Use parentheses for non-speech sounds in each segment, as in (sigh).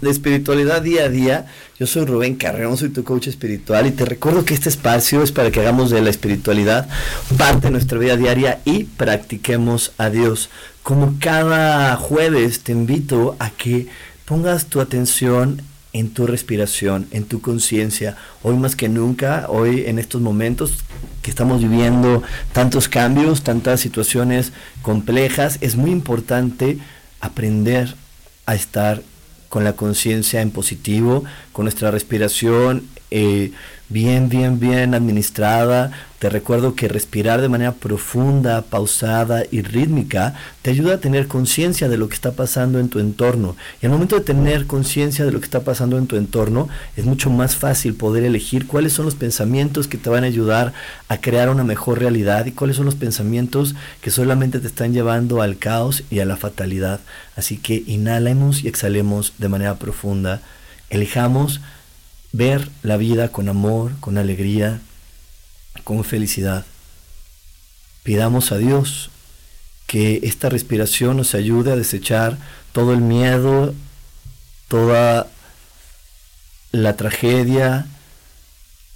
De espiritualidad día a día. Yo soy Rubén Carreón, soy tu coach espiritual y te recuerdo que este espacio es para que hagamos de la espiritualidad parte de nuestra vida diaria y practiquemos a Dios. Como cada jueves te invito a que pongas tu atención en tu respiración, en tu conciencia. Hoy más que nunca, hoy en estos momentos que estamos viviendo tantos cambios, tantas situaciones complejas, es muy importante aprender a estar con la conciencia en positivo, con nuestra respiración eh, bien, bien, bien administrada. Te recuerdo que respirar de manera profunda, pausada y rítmica te ayuda a tener conciencia de lo que está pasando en tu entorno. Y al momento de tener conciencia de lo que está pasando en tu entorno, es mucho más fácil poder elegir cuáles son los pensamientos que te van a ayudar a crear una mejor realidad y cuáles son los pensamientos que solamente te están llevando al caos y a la fatalidad. Así que inhalemos y exhalemos de manera profunda. Elijamos ver la vida con amor, con alegría, con felicidad. Pidamos a Dios que esta respiración nos ayude a desechar todo el miedo, toda la tragedia,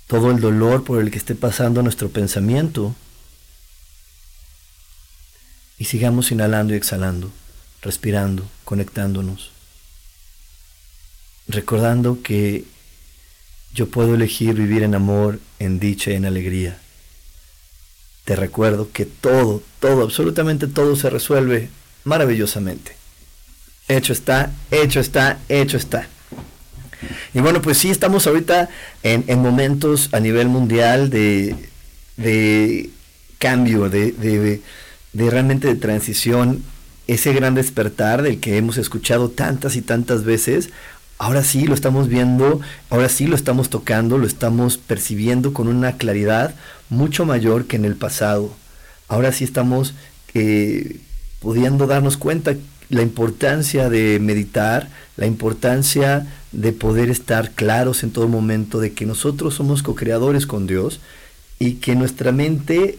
todo el dolor por el que esté pasando nuestro pensamiento. Y sigamos inhalando y exhalando, respirando, conectándonos, recordando que yo puedo elegir vivir en amor, en dicha y en alegría. Te recuerdo que todo, todo, absolutamente todo se resuelve maravillosamente. Hecho está, hecho está, hecho está. Y bueno, pues sí, estamos ahorita en, momentos a nivel mundial de, de cambio, de, de, de realmente de transición, ese gran despertar del que hemos escuchado tantas y tantas veces, ahora sí lo estamos viendo, ahora sí lo estamos tocando, lo estamos percibiendo con una claridad mucho mayor que en el pasado. Ahora sí estamos eh, pudiendo darnos cuenta la importancia de meditar, la importancia de poder estar claros en todo momento de que nosotros somos co-creadores con Dios y que nuestra mente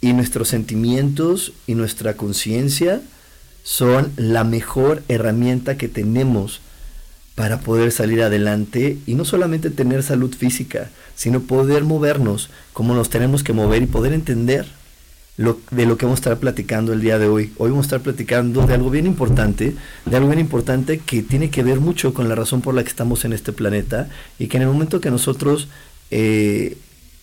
y nuestros sentimientos y nuestra conciencia son la mejor herramienta que tenemos para poder salir adelante y no solamente tener salud física, sino poder movernos como nos tenemos que mover y poder entender de lo que vamos a estar platicando el día de hoy. Hoy vamos a estar platicando de algo bien importante, de algo bien importante que tiene que ver mucho con la razón por la que estamos en este planeta y que en el momento que nosotros eh,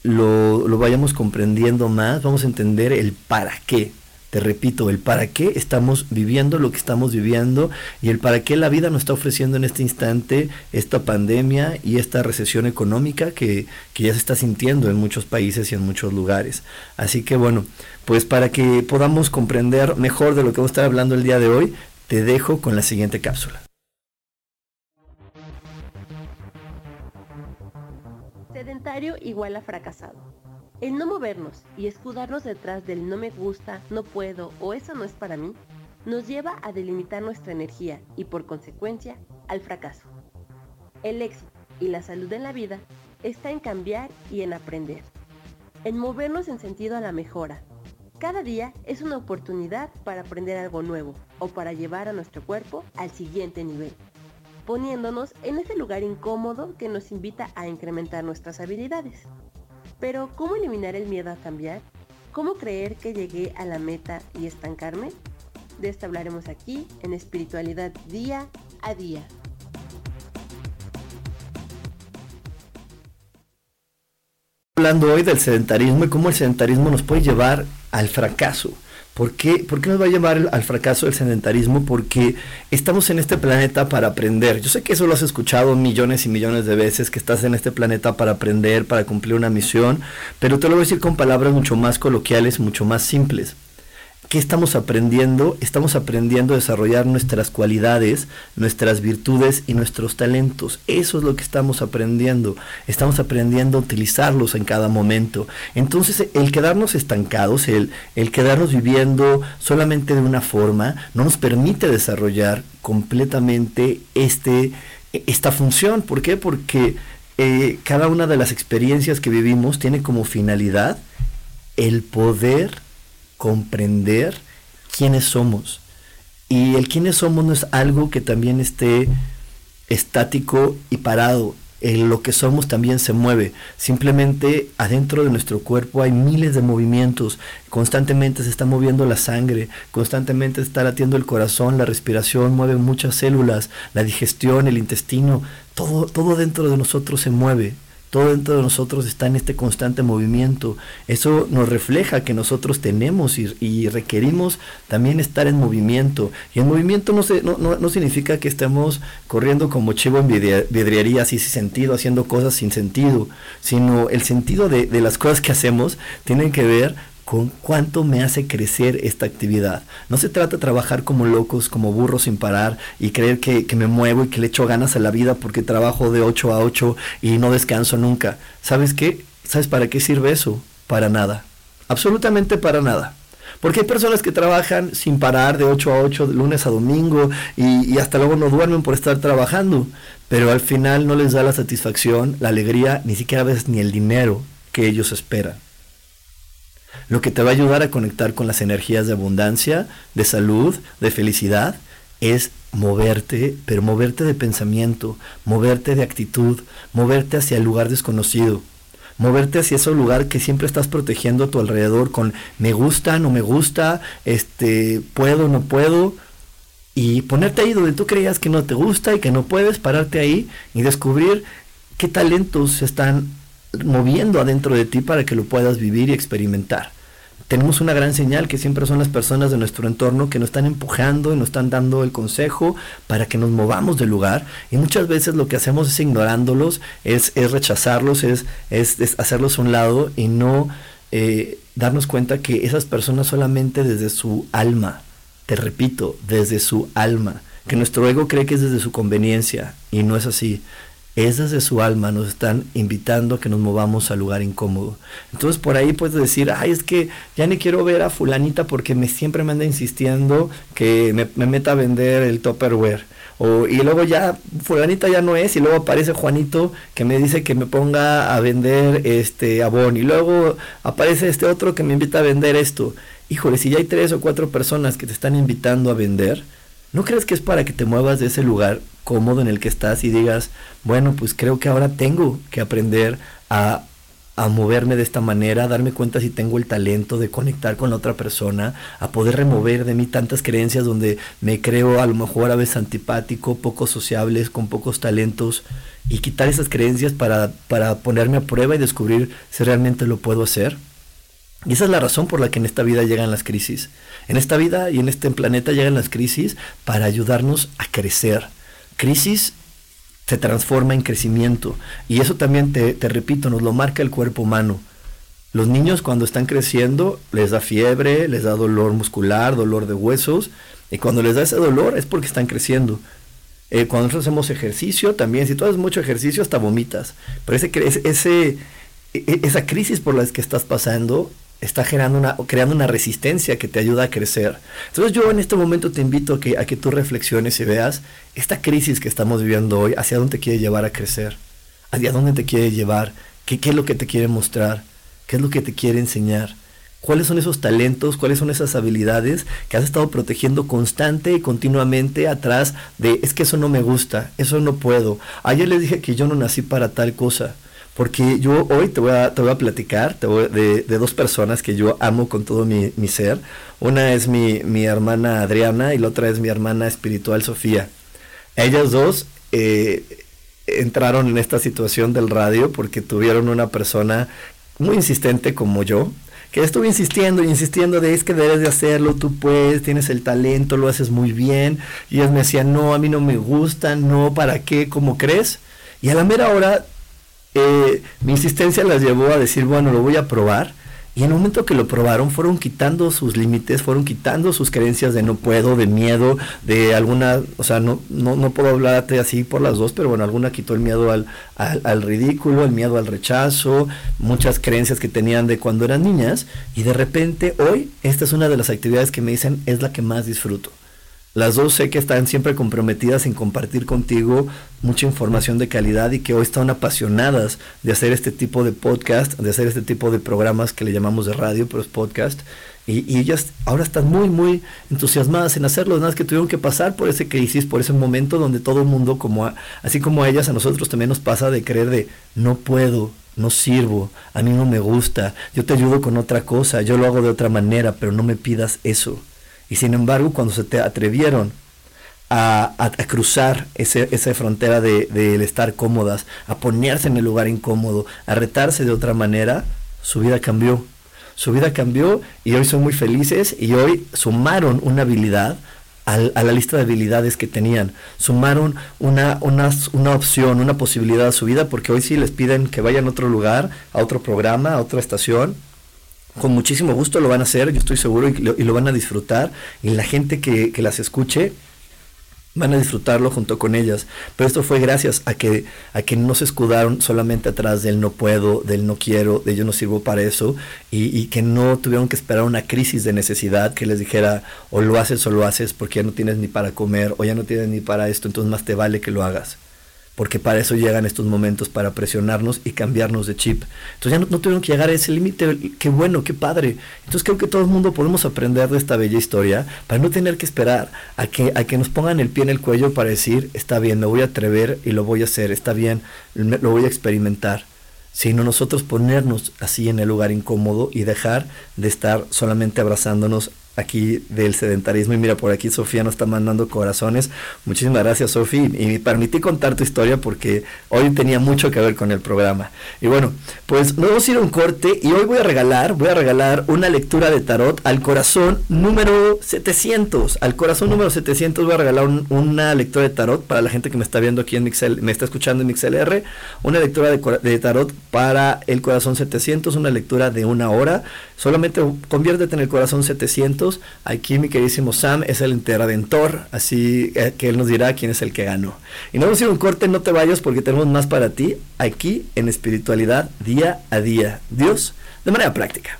lo, lo vayamos comprendiendo más, vamos a entender el para qué te repito, el para qué estamos viviendo lo que estamos viviendo y el para qué la vida nos está ofreciendo en este instante esta pandemia y esta recesión económica que, que ya se está sintiendo en muchos países y en muchos lugares. Así que bueno, pues para que podamos comprender mejor de lo que vamos a estar hablando el día de hoy, te dejo con la siguiente cápsula. Sedentario igual a fracasado. El no movernos y escudarnos detrás del no me gusta, no puedo o eso no es para mí, nos lleva a delimitar nuestra energía y por consecuencia al fracaso. El éxito y la salud en la vida está en cambiar y en aprender, en movernos en sentido a la mejora. Cada día es una oportunidad para aprender algo nuevo o para llevar a nuestro cuerpo al siguiente nivel, poniéndonos en ese lugar incómodo que nos invita a incrementar nuestras habilidades. Pero, ¿cómo eliminar el miedo a cambiar? ¿Cómo creer que llegué a la meta y estancarme? De esto hablaremos aquí en Espiritualidad Día a Día. Hablando hoy del sedentarismo y cómo el sedentarismo nos puede llevar al fracaso. ¿Por qué? ¿Por qué nos va a llevar al fracaso el sedentarismo? Porque estamos en este planeta para aprender. Yo sé que eso lo has escuchado millones y millones de veces, que estás en este planeta para aprender, para cumplir una misión, pero te lo voy a decir con palabras mucho más coloquiales, mucho más simples. ¿Qué estamos aprendiendo? Estamos aprendiendo a desarrollar nuestras cualidades, nuestras virtudes y nuestros talentos. Eso es lo que estamos aprendiendo. Estamos aprendiendo a utilizarlos en cada momento. Entonces, el quedarnos estancados, el, el quedarnos viviendo solamente de una forma, no nos permite desarrollar completamente este, esta función. ¿Por qué? Porque eh, cada una de las experiencias que vivimos tiene como finalidad el poder comprender quiénes somos. Y el quiénes somos no es algo que también esté estático y parado. En lo que somos también se mueve. Simplemente adentro de nuestro cuerpo hay miles de movimientos. Constantemente se está moviendo la sangre, constantemente está latiendo el corazón, la respiración mueve muchas células, la digestión, el intestino, todo, todo dentro de nosotros se mueve. Todo dentro de nosotros está en este constante movimiento. Eso nos refleja que nosotros tenemos y, requerimos también estar en movimiento. Y en movimiento no, se, no, no, significa que estemos corriendo como chivo en vidriería, así sin sentido, haciendo cosas sin sentido, sino el sentido de, de las cosas que hacemos tienen que ver con cuánto me hace crecer esta actividad. No se trata de trabajar como locos, como burros sin parar y creer que, me muevo y que le echo ganas a la vida porque trabajo de 8 a 8 y no descanso nunca. ¿Sabes qué? ¿Sabes para qué sirve eso? Para nada. Absolutamente para nada. Porque hay personas que trabajan sin parar de 8 a 8, de lunes a domingo, y, y, hasta luego no duermen por estar trabajando. Pero al final no les da la satisfacción, la alegría, ni siquiera a veces ni el dinero que ellos esperan lo que te va a ayudar a conectar con las energías de abundancia, de salud, de felicidad, es moverte, pero moverte de pensamiento, moverte de actitud, moverte hacia el lugar desconocido, moverte hacia ese lugar que siempre estás protegiendo a tu alrededor con me gusta, no me gusta, este, puedo, no puedo, y ponerte ahí donde tú creías que no te gusta y que no puedes, pararte ahí y descubrir qué talentos están moviendo adentro de ti para que lo puedas vivir y experimentar. Tenemos una gran señal que siempre son las personas de nuestro entorno que nos están empujando y nos están dando el consejo para que nos movamos del lugar. Y muchas veces lo que hacemos es ignorándolos, es, es rechazarlos, es, es, hacerlos a un lado y no eh, darnos cuenta que esas personas solamente desde su alma, te repito, desde su alma, que nuestro ego cree que es desde su conveniencia y no es así es desde su alma, nos están invitando a que nos movamos al lugar incómodo. Entonces por ahí puedes decir, ay, es que ya ni quiero ver a fulanita porque me, siempre me anda insistiendo que me, meta a vender el Tupperware. O, y luego ya fulanita ya no es y luego aparece Juanito que me dice que me ponga a vender este abón y luego aparece este otro que me invita a vender esto. Híjole, si ya hay tres o cuatro personas que te están invitando a vender, ¿no crees que es para que te muevas de ese lugar cómodo en el que estás y digas, bueno, pues creo que ahora tengo que aprender a, a moverme de esta manera, a darme cuenta si tengo el talento de conectar con la otra persona, a poder remover de mí tantas creencias donde me creo a lo mejor a veces antipático, poco sociables, con pocos talentos, y quitar esas creencias para, para ponerme a prueba y descubrir si realmente lo puedo hacer. Y esa es la razón por la que en esta vida llegan las crisis. En esta vida y en este planeta llegan las crisis para ayudarnos a crecer, crisis se transforma en crecimiento. Y eso también, te, repito, nos lo marca el cuerpo humano. Los niños cuando están creciendo les da fiebre, les da dolor muscular, dolor de huesos. Y cuando les da ese dolor es porque están creciendo. Eh, cuando nosotros hacemos ejercicio, también, si tú haces mucho ejercicio, hasta vomitas. Pero ese, ese, e, esa crisis por la que estás pasando está generando una, creando una resistencia que te ayuda a crecer. Entonces yo en este momento te invito a que, a que tú reflexiones y veas esta crisis que estamos viviendo hoy, hacia dónde te quiere llevar a crecer, hacia dónde te quiere llevar, qué, qué es lo que te quiere mostrar, qué es lo que te quiere enseñar cuáles son esos talentos, cuáles son esas habilidades que has estado protegiendo constante y continuamente atrás de es que eso no me gusta, eso no puedo. Ayer les dije que yo no nací para tal cosa. Porque yo hoy te voy a, te voy a platicar de, dos personas que yo amo con todo mi, ser. Una es mi, mi, hermana Adriana y la otra es mi hermana espiritual Sofía. Ellas dos eh, entraron en esta situación del radio porque tuvieron una persona muy insistente como yo, que estuve insistiendo y insistiendo de es que debes de hacerlo, tú puedes, tienes el talento, lo haces muy bien. Y ellas me decían, no, a mí no me gusta, no, ¿para qué? ¿Cómo crees? Y a la mera hora, eh, mi insistencia las llevó a decir, bueno, lo voy a probar. Y en el momento que lo probaron, fueron quitando sus límites, fueron quitando sus creencias de no puedo, de miedo, de alguna, o sea, no, no, no puedo hablarte así por las dos, pero bueno, alguna quitó el miedo al, al, al, ridículo, el miedo al rechazo, muchas creencias que tenían de cuando eran niñas, y de repente hoy esta es una de las actividades que me dicen es la que más disfruto. Las dos sé que están siempre comprometidas en compartir contigo mucha información de calidad y que hoy están apasionadas de hacer este tipo de podcast, de hacer este tipo de programas que le llamamos de radio, pero es podcast. Y, ellas ahora están muy, muy entusiasmadas en hacerlo. Nada más que tuvieron que pasar por ese crisis, por ese momento donde todo el mundo, como así como a ellas, a nosotros también nos pasa de creer de no puedo, no sirvo, a mí no me gusta, yo te ayudo con otra cosa, yo lo hago de otra manera, pero no me pidas eso. Y sin embargo, cuando se te atrevieron a, cruzar esa frontera de, estar cómodas, a ponerse en el lugar incómodo, a retarse de otra manera, su vida cambió. Su vida cambió y hoy son muy felices y hoy sumaron una habilidad a la lista de habilidades que tenían. Sumaron una, una, una, opción, una posibilidad a su vida, porque hoy sí les piden que vayan a otro lugar, a otro programa, a otra estación, con muchísimo gusto lo van a hacer, yo estoy seguro, y lo, van a disfrutar. Y la gente que, las escuche van a disfrutarlo junto con ellas. Pero esto fue gracias a que, a que no se escudaron solamente atrás del no puedo, del no quiero, de yo no sirvo para eso, y, y que no tuvieron que esperar una crisis de necesidad que les dijera o lo haces o lo haces porque ya no tienes ni para comer o ya no tienes ni para esto, entonces más te vale que lo hagas porque para eso llegan estos momentos, para presionarnos y cambiarnos de chip. Entonces ya no, tuvieron que llegar a ese límite, qué bueno, qué padre. Entonces creo que todo el mundo podemos aprender de esta bella historia para no tener que esperar a que, a que nos pongan el pie en el cuello para decir, está bien, me voy a atrever y lo voy a hacer, está bien, lo voy a experimentar sino nosotros ponernos así en el lugar incómodo y dejar de estar solamente abrazándonos aquí del sedentarismo. Y mira, por aquí Sofía nos está mandando corazones. Muchísimas gracias, Sofía. Y me permití contar tu historia porque hoy tenía mucho que ver con el programa. Y bueno, pues nos vamos a ir a un corte y hoy voy a regalar, voy a regalar una lectura de tarot al corazón número 700. Al corazón número 700 voy a regalar una lectura de tarot para la gente que me está viendo aquí en Mixel, me está escuchando en MixLR. Una lectura de, de tarot para el corazón 700, una lectura de una hora. Solamente conviértete en el corazón 700. Aquí mi queridísimo Sam es el interventor, así que él nos dirá quién es el que ganó. Y no vamos a ir un corte, no te vayas porque tenemos más para ti aquí en espiritualidad día a día. Dios de manera práctica.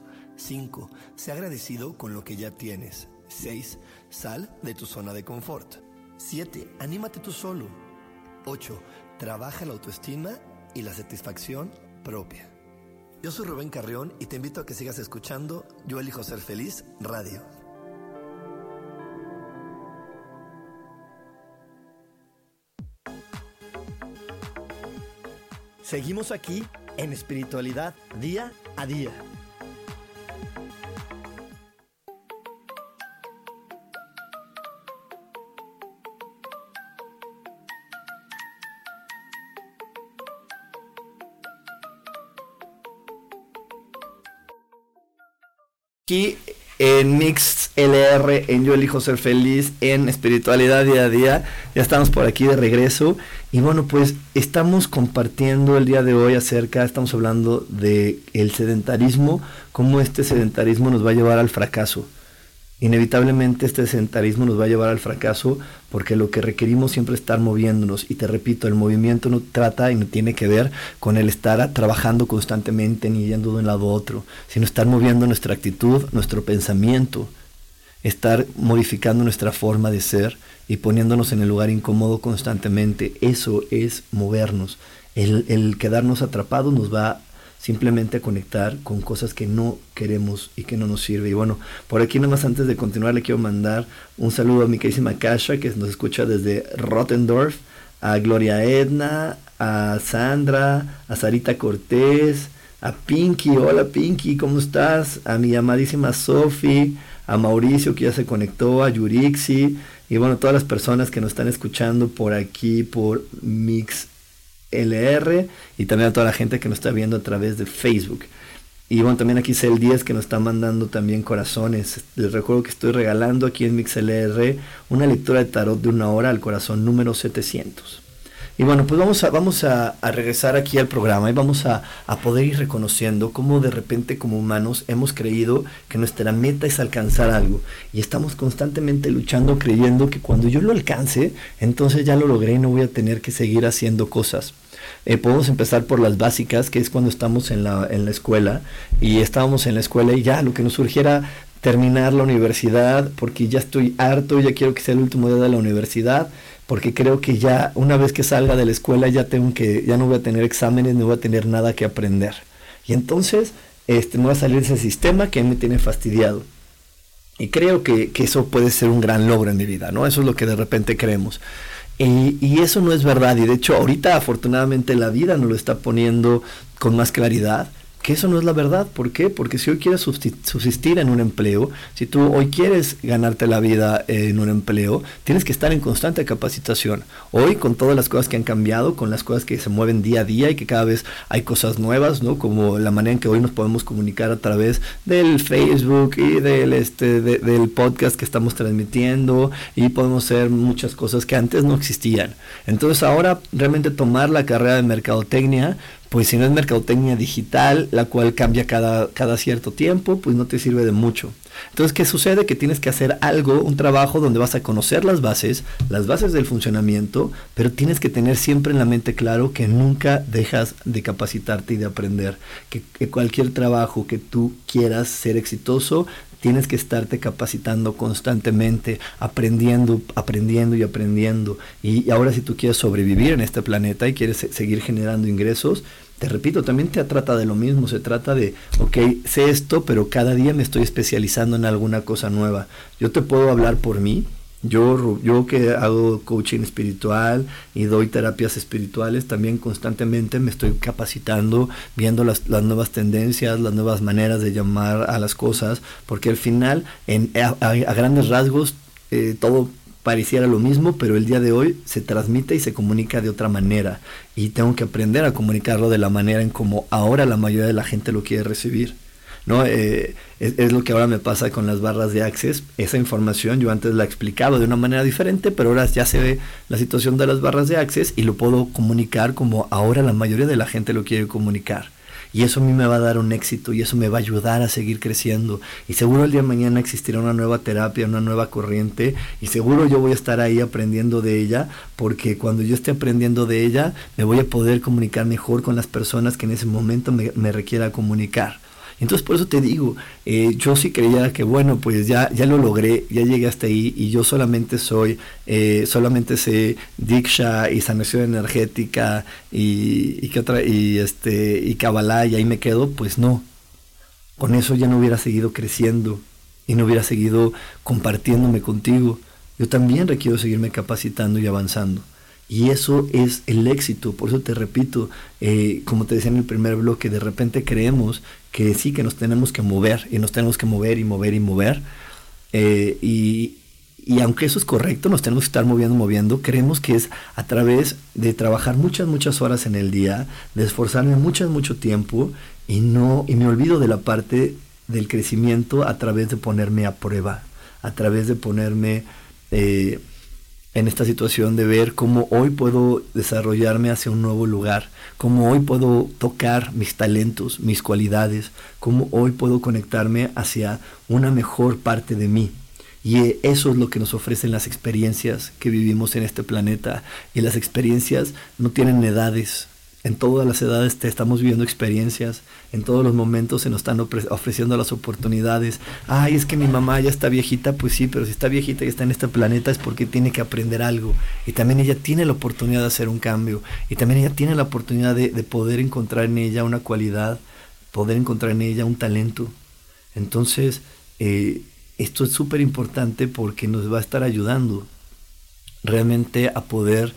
5. Sé agradecido con lo que ya tienes. 6. Sal de tu zona de confort. 7. Anímate tú solo. 8. Trabaja la autoestima y la satisfacción propia. Yo soy Rubén Carrión y te invito a que sigas escuchando Yo elijo ser feliz radio. Seguimos aquí en espiritualidad día a día. En Mix LR, en Yo Elijo Ser Feliz, en Espiritualidad Día a Día. Ya estamos por aquí de regreso. Y bueno, pues estamos compartiendo el día de hoy acerca, estamos hablando de el sedentarismo, cómo este sedentarismo nos va a llevar al fracaso inevitablemente este sedentarismo nos va a llevar al fracaso porque lo que requerimos siempre es estar moviéndonos. Y te repito, el movimiento no trata y no tiene que ver con el estar trabajando constantemente ni yendo de un lado a otro, sino estar moviendo nuestra actitud, nuestro pensamiento, estar modificando nuestra forma de ser y poniéndonos en el lugar incómodo constantemente. Eso es movernos. El, quedarnos atrapados nos va simplemente conectar con cosas que no queremos y que no nos sirve. Y bueno, por aquí nomás antes de continuar le quiero mandar un saludo a mi queridísima Kasha que nos escucha desde Rottendorf, a Gloria Edna, a Sandra, a Sarita Cortés, a Pinky, hola Pinky, ¿cómo estás? A mi amadísima Sofi, a Mauricio que ya se conectó, a Yurixi y bueno, todas las personas que nos están escuchando por aquí por Mix LR y también a toda la gente que nos está viendo a través de Facebook. Y bueno, también aquí el 10 que nos está mandando también corazones. Les recuerdo que estoy regalando aquí en MixLR una lectura de tarot de una hora al corazón número 700. Y bueno, pues vamos a, vamos a, regresar aquí al programa y vamos a, a, poder ir reconociendo cómo de repente como humanos hemos creído que nuestra meta es alcanzar algo. Y estamos constantemente luchando creyendo que cuando yo lo alcance, entonces ya lo logré y no voy a tener que seguir haciendo cosas. Eh, podemos empezar por las básicas, que es cuando estamos en la, en la escuela y estábamos en la escuela y ya lo que nos surgiera terminar la universidad porque ya estoy harto, ya quiero que sea el último día de la universidad, porque creo que ya una vez que salga de la escuela ya tengo que ya no voy a tener exámenes, no voy a tener nada que aprender. Y entonces este me va a salir ese sistema que me tiene fastidiado. Y creo que, que, eso puede ser un gran logro en mi vida, ¿no? Eso es lo que de repente creemos. Y, eso no es verdad. Y de hecho, ahorita afortunadamente la vida nos lo está poniendo con más claridad que eso no es la verdad. ¿Por qué? Porque si hoy quieres subsistir en un empleo, si tú hoy quieres ganarte la vida en un empleo, tienes que estar en constante capacitación. Hoy, con todas las cosas que han cambiado, con las cosas que se mueven día a día y que cada vez hay cosas nuevas, ¿no? Como la manera en que hoy nos podemos comunicar a través del Facebook y del, este, del podcast que estamos transmitiendo y podemos hacer muchas cosas que antes no existían. Entonces ahora realmente tomar la carrera de mercadotecnia pues si no es mercadotecnia digital, la cual cambia cada, cada cierto tiempo, pues no te sirve de mucho. Entonces, ¿qué sucede? Que tienes que hacer algo, un trabajo donde vas a conocer las bases, las bases del funcionamiento, pero tienes que tener siempre en la mente claro que nunca dejas de capacitarte y de aprender. Que, que cualquier trabajo que tú quieras ser exitoso, tienes que estarte capacitando constantemente, aprendiendo, aprendiendo y aprendiendo. Y ahora si tú quieres sobrevivir en este planeta y quieres seguir generando ingresos, te repito, también te trata de lo mismo, se trata de, ok, sé esto, pero cada día me estoy especializando en alguna cosa nueva. Yo te puedo hablar por mí, yo, yo que hago coaching espiritual y doy terapias espirituales, también constantemente me estoy capacitando, viendo las, las nuevas tendencias, las nuevas maneras de llamar a las cosas, porque al final, en, a, grandes rasgos, eh, todo pareciera lo mismo, pero el día de hoy se transmite y se comunica de otra manera. Y tengo que aprender a comunicarlo de la manera en como ahora la mayoría de la gente lo quiere recibir. ¿No? Eh, es, lo que ahora me pasa con las barras de Access. Esa información yo antes la explicaba de una manera diferente, pero ahora ya se ve la situación de las barras de Access y lo puedo comunicar como ahora la mayoría de la gente lo quiere comunicar. Y eso a mí me va a dar un éxito y eso me va a ayudar a seguir creciendo. Y seguro el día de mañana existirá una nueva terapia, una nueva corriente. Y seguro yo voy a estar ahí aprendiendo de ella, porque cuando yo esté aprendiendo de ella, me voy a poder comunicar mejor con las personas que en ese momento me, me requiera comunicar. Entonces por eso te digo, eh, yo sí creía que bueno, pues ya, ya lo logré, ya llegué hasta ahí y yo solamente soy, eh, solamente sé Diksha y sanación energética y, y, otra, y, este, y Kabbalah y ahí me quedo, pues no. Con eso ya no hubiera seguido creciendo y no hubiera seguido compartiéndome contigo. Yo también requiero seguirme capacitando y avanzando. Y eso es el éxito. Por eso te repito, eh, como te decía en el primer bloque, de repente creemos que sí, que nos tenemos que mover y nos tenemos que mover y mover y mover. Eh, y, y aunque eso es correcto, nos tenemos que estar moviendo, moviendo, creemos que es a través de trabajar muchas, muchas horas en el día, de esforzarme mucho, mucho tiempo y no, y me olvido de la parte del crecimiento a través de ponerme a prueba, a través de ponerme eh, en esta situación de ver cómo hoy puedo desarrollarme hacia un nuevo lugar, cómo hoy puedo tocar mis talentos, mis cualidades, cómo hoy puedo conectarme hacia una mejor parte de mí. Y eso es lo que nos ofrecen las experiencias que vivimos en este planeta. Y las experiencias no tienen edades, en todas las edades te estamos viviendo experiencias, en todos los momentos se nos están ofreciendo las oportunidades. Ay, es que mi mamá ya está viejita, pues sí, pero si está viejita y está en este planeta es porque tiene que aprender algo. Y también ella tiene la oportunidad de hacer un cambio. Y también ella tiene la oportunidad de, poder encontrar en ella una cualidad, poder encontrar en ella un talento. Entonces, eh, esto es súper importante porque nos va a estar ayudando realmente a poder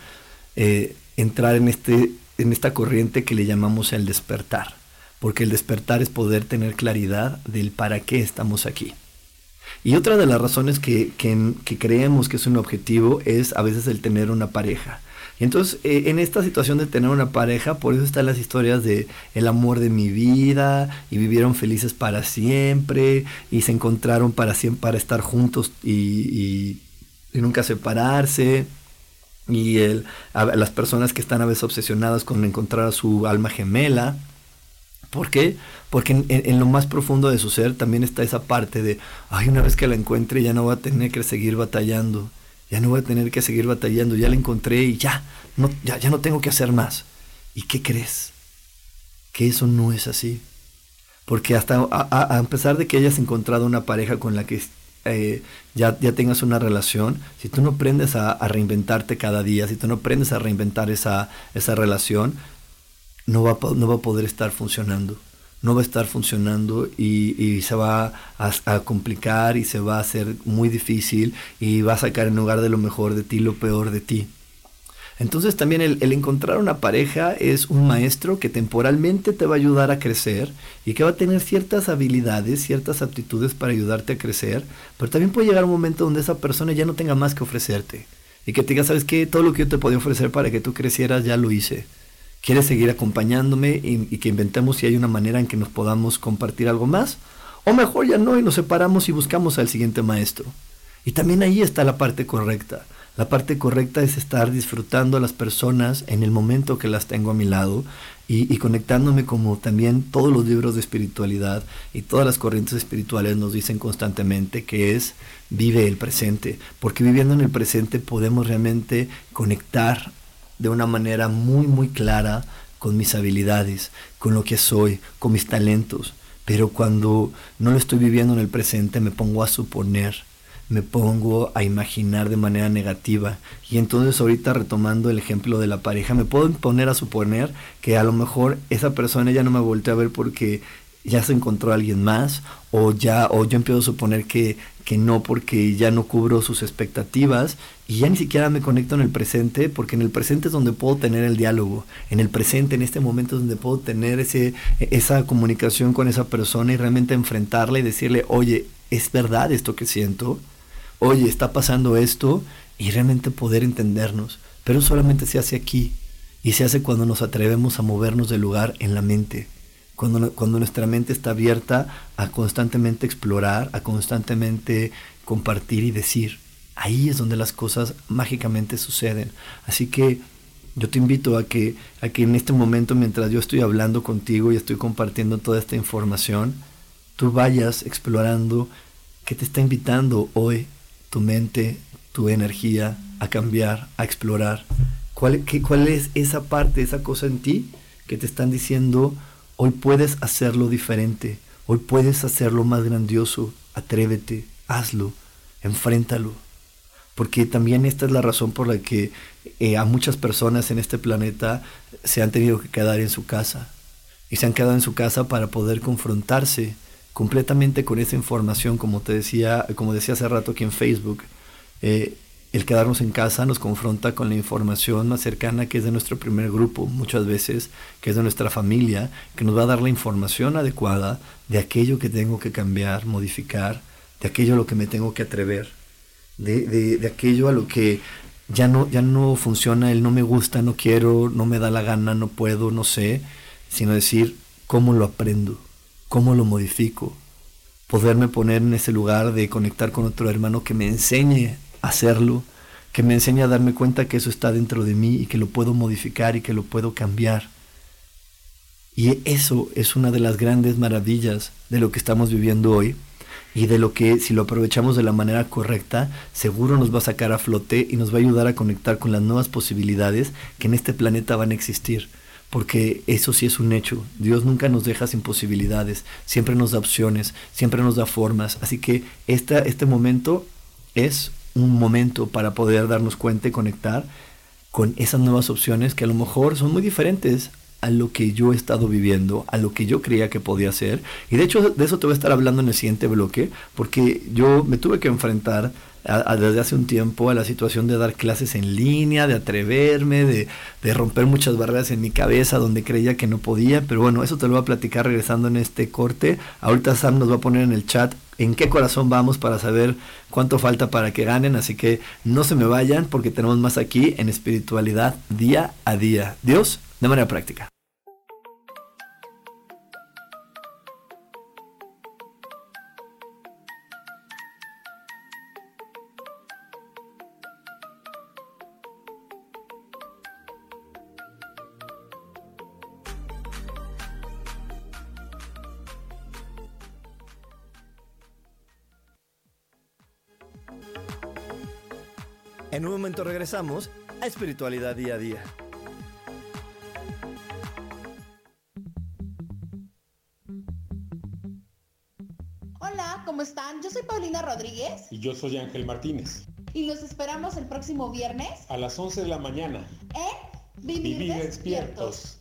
eh, entrar en este en esta corriente que le llamamos el despertar, porque el despertar es poder tener claridad del para qué estamos aquí. Y otra de las razones que, creemos que es un objetivo es a veces el tener una pareja. Y entonces, eh, en esta situación de tener una pareja, por eso están las historias de el amor de mi vida, y vivieron felices para siempre, y se encontraron para siempre, para estar juntos y nunca separarse y el, las personas que están a veces obsesionadas con encontrar a su alma gemela. ¿Por qué? Porque en, lo más profundo de su ser también está esa parte de, ay, una vez que la encuentre ya no voy a tener que seguir batallando, ya no voy a tener que seguir batallando, ya la encontré y ya, no, ya, ya no tengo que hacer más. ¿Y qué crees? Que eso no es así. Porque hasta a, a pesar de que hayas encontrado una pareja con la que eh, ya, ya tengas una relación, si tú no aprendes a, reinventarte cada día, si tú no aprendes a reinventar esa, esa relación, no va, no va a poder estar funcionando. No va a estar funcionando y, se va a, complicar y se va a hacer muy difícil y va a sacar en lugar de lo mejor de ti lo peor de ti. Entonces también el, encontrar una pareja es un maestro que temporalmente te va a ayudar a crecer y que va a tener ciertas habilidades, ciertas aptitudes para ayudarte a crecer, pero también puede llegar un momento donde esa persona ya no tenga más que ofrecerte y que te diga, sabes qué, todo lo que yo te podía ofrecer para que tú crecieras ya lo hice. ¿Quieres seguir acompañándome y, y que inventemos si hay una manera en que nos podamos compartir algo más? O mejor ya no y nos separamos y buscamos al siguiente maestro. Y también ahí está la parte correcta. La parte correcta es estar disfrutando a las personas en el momento que las tengo a mi lado y, conectándome como también todos los libros de espiritualidad y todas las corrientes espirituales nos dicen constantemente que es vive el presente, porque viviendo en el presente podemos realmente conectar de una manera muy muy clara con mis habilidades, con lo que soy, con mis talentos, pero cuando no lo estoy viviendo en el presente me pongo a suponer me pongo a imaginar de manera negativa. Y entonces ahorita retomando el ejemplo de la pareja, me puedo poner a suponer que a lo mejor esa persona ya no me volteó a ver porque ya se encontró alguien más o ya o yo empiezo a suponer que, que no porque ya no cubro sus expectativas y ya ni siquiera me conecto en el presente porque en el presente es donde puedo tener el diálogo en el presente en este momento es donde puedo tener ese esa comunicación con esa persona y realmente enfrentarla y decirle oye es verdad esto que siento oye, está pasando esto, y realmente poder entendernos. Pero solamente se hace aquí, y se hace cuando nos atrevemos a movernos del lugar en la mente. Cuando, cuando nuestra mente está abierta a constantemente explorar, a constantemente compartir y decir. Ahí es donde las cosas mágicamente suceden. Así que yo te invito a que, a que en este momento, mientras yo estoy hablando contigo y estoy compartiendo toda esta información, tú vayas explorando qué te está invitando hoy tu mente, tu energía a cambiar, a explorar. ¿Cuál, qué, ¿Cuál es esa parte, esa cosa en ti que te están diciendo, hoy puedes hacerlo diferente, hoy puedes hacerlo más grandioso, atrévete, hazlo, enfréntalo? Porque también esta es la razón por la que eh, a muchas personas en este planeta se han tenido que quedar en su casa. Y se han quedado en su casa para poder confrontarse completamente con esa información, como te decía, como decía hace rato aquí en Facebook, eh, el quedarnos en casa nos confronta con la información más cercana que es de nuestro primer grupo, muchas veces, que es de nuestra familia, que nos va a dar la información adecuada de aquello que tengo que cambiar, modificar, de aquello a lo que me tengo que atrever, de, de, de aquello a lo que ya no, ya no funciona, el no me gusta, no quiero, no me da la gana, no puedo, no sé, sino decir cómo lo aprendo ¿Cómo lo modifico? Poderme poner en ese lugar de conectar con otro hermano que me enseñe a hacerlo, que me enseñe a darme cuenta que eso está dentro de mí y que lo puedo modificar y que lo puedo cambiar. Y eso es una de las grandes maravillas de lo que estamos viviendo hoy y de lo que si lo aprovechamos de la manera correcta, seguro nos va a sacar a flote y nos va a ayudar a conectar con las nuevas posibilidades que en este planeta van a existir porque eso sí es un hecho. Dios nunca nos deja sin posibilidades, siempre nos da opciones, siempre nos da formas. Así que esta, este momento es un momento para poder darnos cuenta y conectar con esas nuevas opciones que a lo mejor son muy diferentes a lo que yo he estado viviendo, a lo que yo creía que podía ser. Y de hecho de eso te voy a estar hablando en el siguiente bloque, porque yo me tuve que enfrentar desde hace un tiempo a la situación de dar clases en línea, de atreverme, de, de, romper muchas barreras en mi cabeza donde creía que no podía, pero bueno, eso te lo voy a platicar regresando en este corte. Ahorita Sam nos va a poner en el chat en qué corazón vamos para saber cuánto falta para que ganen, así que no se me vayan porque tenemos más aquí en espiritualidad día a día. Dios, de manera práctica. Regresamos a Espiritualidad Día a Día. Hola, ¿cómo están? Yo soy Paulina Rodríguez. Y yo soy Ángel Martínez. Y los esperamos el próximo viernes. A las 11 de la mañana. En Vivir, despiertos.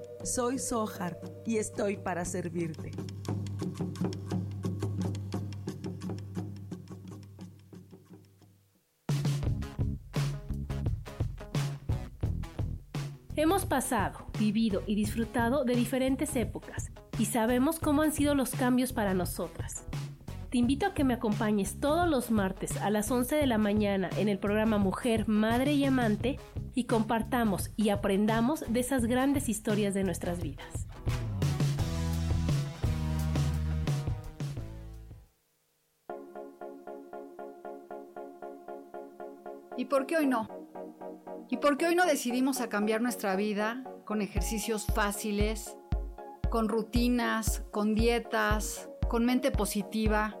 Soy Sohar y estoy para servirte. Hemos pasado, vivido y disfrutado de diferentes épocas y sabemos cómo han sido los cambios para nosotras. Te invito a que me acompañes todos los martes a las 11 de la mañana en el programa Mujer, Madre y Amante y compartamos y aprendamos de esas grandes historias de nuestras vidas. ¿Y por qué hoy no? ¿Y por qué hoy no decidimos cambiar nuestra vida con ejercicios fáciles, con rutinas, con dietas, con mente positiva?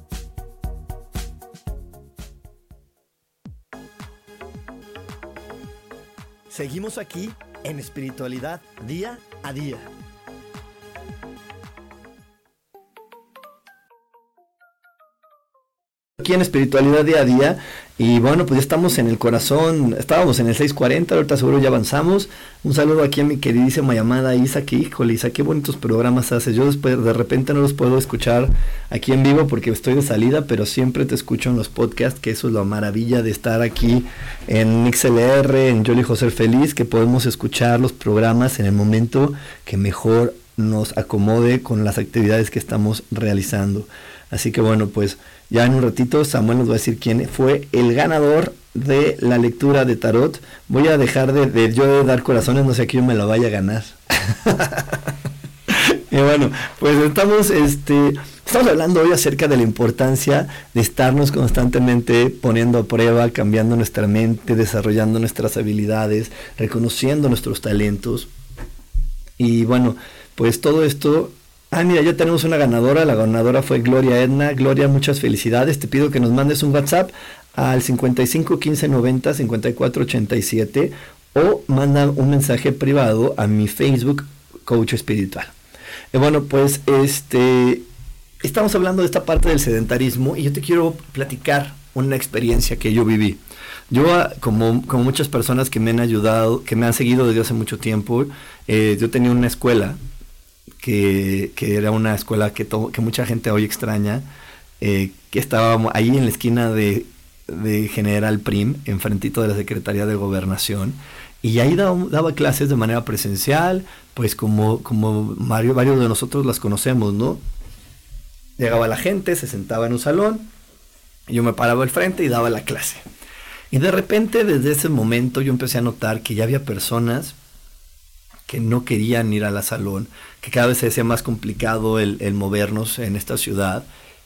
Seguimos aquí en espiritualidad día a día. Aquí en espiritualidad día a día y bueno, pues ya estamos en el corazón, estábamos en el 640, ahorita seguro ya avanzamos. Un saludo aquí a mi queridísima llamada Isa, que híjole Isa, qué bonitos programas haces. Yo después de repente no los puedo escuchar aquí en vivo porque estoy de salida, pero siempre te escucho en los podcasts, que eso es la maravilla de estar aquí en XLR, en Yo elijo ser feliz, que podemos escuchar los programas en el momento que mejor nos acomode con las actividades que estamos realizando. Así que bueno, pues ya en un ratito Samuel nos va a decir quién fue el ganador de la lectura de tarot. Voy a dejar de, yo de dar corazones, no sé a quién me lo vaya a ganar. (laughs) y bueno, pues estamos, este, estamos hablando hoy acerca de la importancia de estarnos constantemente poniendo a prueba, cambiando nuestra mente, desarrollando nuestras habilidades, reconociendo nuestros talentos. Y bueno, pues todo esto Ah, mira, ya tenemos una ganadora. La ganadora fue Gloria Edna. Gloria, muchas felicidades. Te pido que nos mandes un WhatsApp al 55 15 90 54 87 o manda un mensaje privado a mi Facebook Coach Espiritual. Y bueno, pues este estamos hablando de esta parte del sedentarismo y yo te quiero platicar una experiencia que yo viví. Yo, ah, como, como muchas personas que me han ayudado, que me han seguido desde hace mucho tiempo, eh, yo tenía una escuela que, era una escuela que, que mucha gente hoy extraña, eh, que estaba ahí en la esquina de, General Prim, enfrentito de la Secretaría de Gobernación, y ahí daba, clases de manera presencial, pues como, como varios de nosotros las conocemos, ¿no? Llegaba la gente, se sentaba en un salón, yo me paraba al frente y daba la clase. Y de repente, desde ese momento, yo empecé a notar que ya había personas que no querían ir a la salón, que cada vez se hacía más complicado el, movernos en esta ciudad,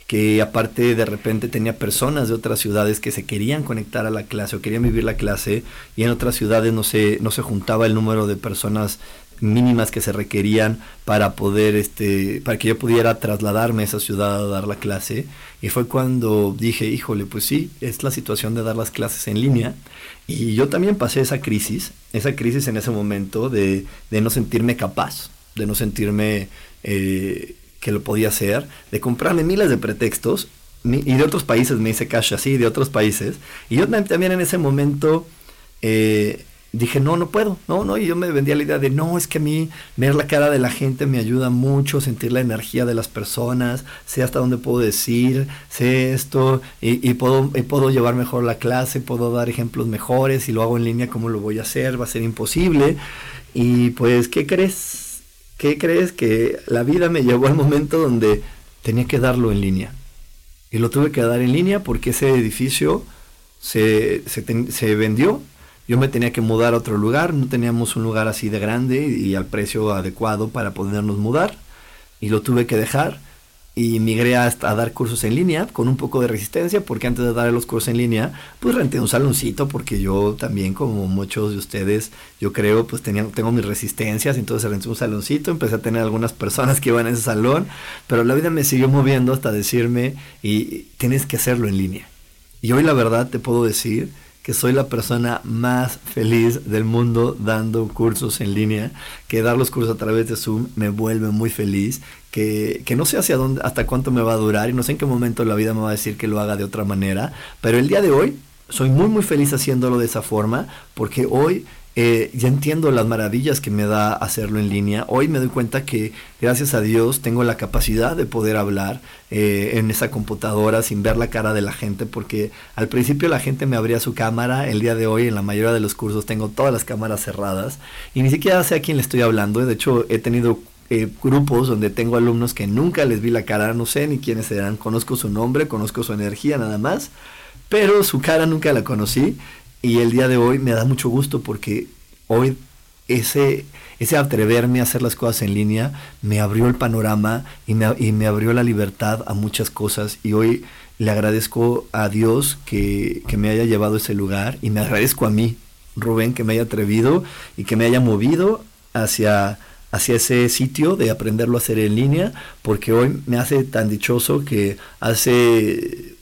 que aparte de repente tenía personas de otras ciudades que se querían conectar a la clase o querían vivir la clase y en otras ciudades no se, no se juntaba el número de personas mínimas que se requerían para poder este para que yo pudiera trasladarme a esa ciudad a dar la clase. Y fue cuando dije híjole pues sí es la situación de dar las clases en línea y yo también pasé esa crisis esa crisis en ese momento de, no sentirme capaz de no sentirme eh, que lo podía hacer de comprarme miles de pretextos y de otros países me hice cash así de otros países y yo también en ese momento eh, dije, no, no puedo, no, no, y yo me vendía la idea de, no, es que a mí ver la cara de la gente me ayuda mucho, sentir la energía de las personas, sé hasta dónde puedo decir, sé esto, y, puedo, y puedo llevar mejor la clase, puedo dar ejemplos mejores, y lo hago en línea, ¿cómo lo voy a hacer? Va a ser imposible. Y pues, ¿qué crees? ¿Qué crees? Que la vida me llevó al momento donde tenía que darlo en línea. y lo tuve que dar en línea porque ese edificio se, se, vendió. Yo me tenía que mudar a otro lugar, no teníamos un lugar así de grande y al precio adecuado para podernos mudar y lo tuve que dejar y migré a, a, dar cursos en línea con un poco de resistencia porque antes de dar los cursos en línea pues renté un saloncito porque yo también como muchos de ustedes yo creo pues tenía, tengo mis resistencias entonces renté un saloncito empecé a tener algunas personas que iban a ese salón pero la vida me siguió moviendo hasta decirme y tienes que hacerlo en línea y hoy la verdad te puedo decir que soy la persona más feliz del mundo dando cursos en línea, que dar los cursos a través de Zoom me vuelve muy feliz, que, que, no sé hacia dónde, hasta cuánto me va a durar y no sé en qué momento la vida me va a decir que lo haga de otra manera, pero el día de hoy soy muy muy feliz haciéndolo de esa forma porque hoy eh, ya entiendo las maravillas que me da hacerlo en línea. Hoy me doy cuenta que gracias a Dios tengo la capacidad de poder hablar eh, en esa computadora sin ver la cara de la gente porque al principio la gente me abría su cámara. El día de hoy en la mayoría de los cursos tengo todas las cámaras cerradas y ni siquiera sé a quién le estoy hablando. De hecho he tenido eh, grupos donde tengo alumnos que nunca les vi la cara, no sé ni quiénes serán, conozco su nombre, conozco su energía nada más, pero su cara nunca la conocí y el día de hoy me da mucho gusto porque hoy ese, ese atreverme a hacer las cosas en línea me abrió el panorama y me, y me abrió la libertad a muchas cosas. Y hoy le agradezco a Dios que, que me haya llevado a ese lugar y me agradezco a mí, Rubén, que me haya atrevido y que me haya movido hacia hacia ese sitio de aprenderlo a hacer en línea, porque hoy me hace tan dichoso que hace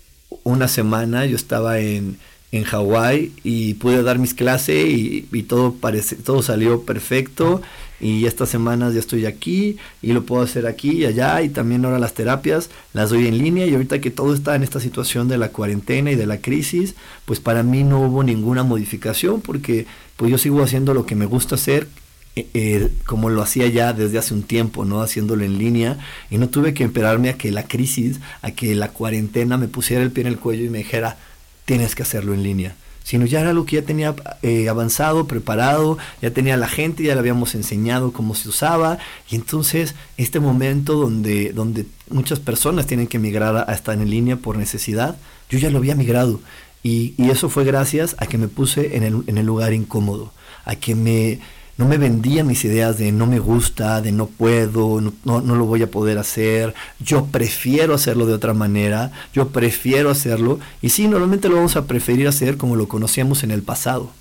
una semana yo estaba en, en Hawái y pude dar mis clases y, todo, parece, todo salió perfecto. Y estas semanas ya estoy aquí y lo puedo hacer aquí y allá y también ahora las terapias las doy en línea. Y ahorita que todo está en esta situación de la cuarentena y de la crisis, pues para mí no hubo ninguna modificación porque pues yo sigo haciendo lo que me gusta hacer eh, eh, como lo hacía ya desde hace un tiempo, ¿no? Haciéndolo en línea. Y no tuve que esperarme a que la crisis, a que la cuarentena me pusiera el pie en el cuello y me dijera, tienes que hacerlo en línea. Sino ya era lo que ya tenía eh, avanzado, preparado, ya tenía la gente, ya le habíamos enseñado cómo se usaba. Y entonces este momento donde, donde muchas personas tienen que migrar a, estar en línea por necesidad, yo ya lo había migrado. Y, y eso fue gracias a que me puse en el, en el lugar incómodo, a que me, no me vendía mis ideas de no me gusta, de no puedo, no, no, lo voy a poder hacer, yo prefiero hacerlo de otra manera, yo prefiero hacerlo, y sí, normalmente lo vamos a preferir hacer como lo conocíamos en el pasado.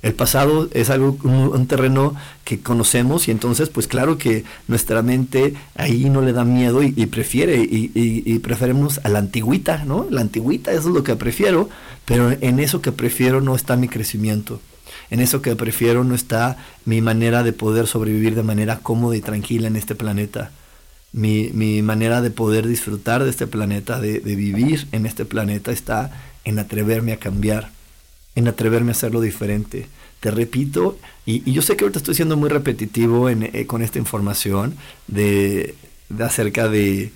El pasado es algo, un, terreno que conocemos y entonces pues claro que nuestra mente ahí no le da miedo y, prefiere y, preferimos a la antigüita, ¿no? La antigüita, eso es lo que prefiero, pero en eso que prefiero no está mi crecimiento. En eso que prefiero no está mi manera de poder sobrevivir de manera cómoda y tranquila en este planeta. Mi, manera de poder disfrutar de este planeta, de, vivir en este planeta, está en atreverme a cambiar, en atreverme a hacerlo diferente. Te repito, y, yo sé que ahorita estoy siendo muy repetitivo eh, con esta información de, acerca de,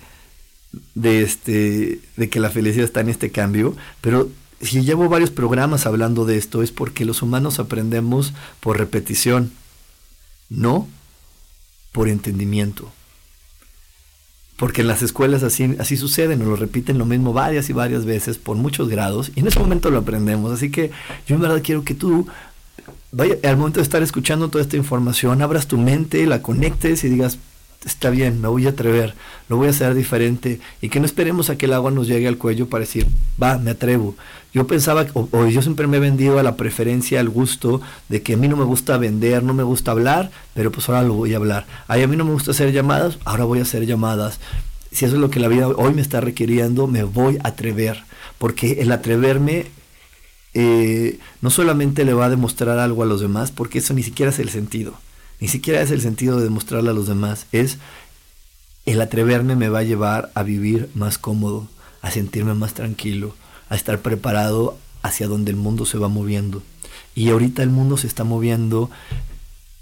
de, este, de que la felicidad está en este cambio, pero si llevo varios programas hablando de esto es porque los humanos aprendemos por repetición, no por entendimiento. Porque en las escuelas así, así sucede, nos lo repiten lo mismo varias y varias veces por muchos grados y en ese momento lo aprendemos. Así que yo en verdad quiero que tú, vaya, al momento de estar escuchando toda esta información, abras tu mente, la conectes y digas, está bien, me voy a atrever, lo voy a hacer diferente y que no esperemos a que el agua nos llegue al cuello para decir, va, me atrevo. Yo pensaba, o, yo siempre me he vendido a la preferencia, al gusto de que a mí no me gusta vender, no me gusta hablar, pero pues ahora lo voy a hablar. Ay, a mí no me gusta hacer llamadas, ahora voy a hacer llamadas. Si eso es lo que la vida hoy me está requiriendo, me voy a atrever, porque el atreverme eh, no solamente le va a demostrar algo a los demás, porque eso ni siquiera es el sentido ni siquiera es el sentido de demostrarle a los demás, es el atreverme me va a llevar a vivir más cómodo, a sentirme más tranquilo, a estar preparado hacia donde el mundo se va moviendo. Y ahorita el mundo se está moviendo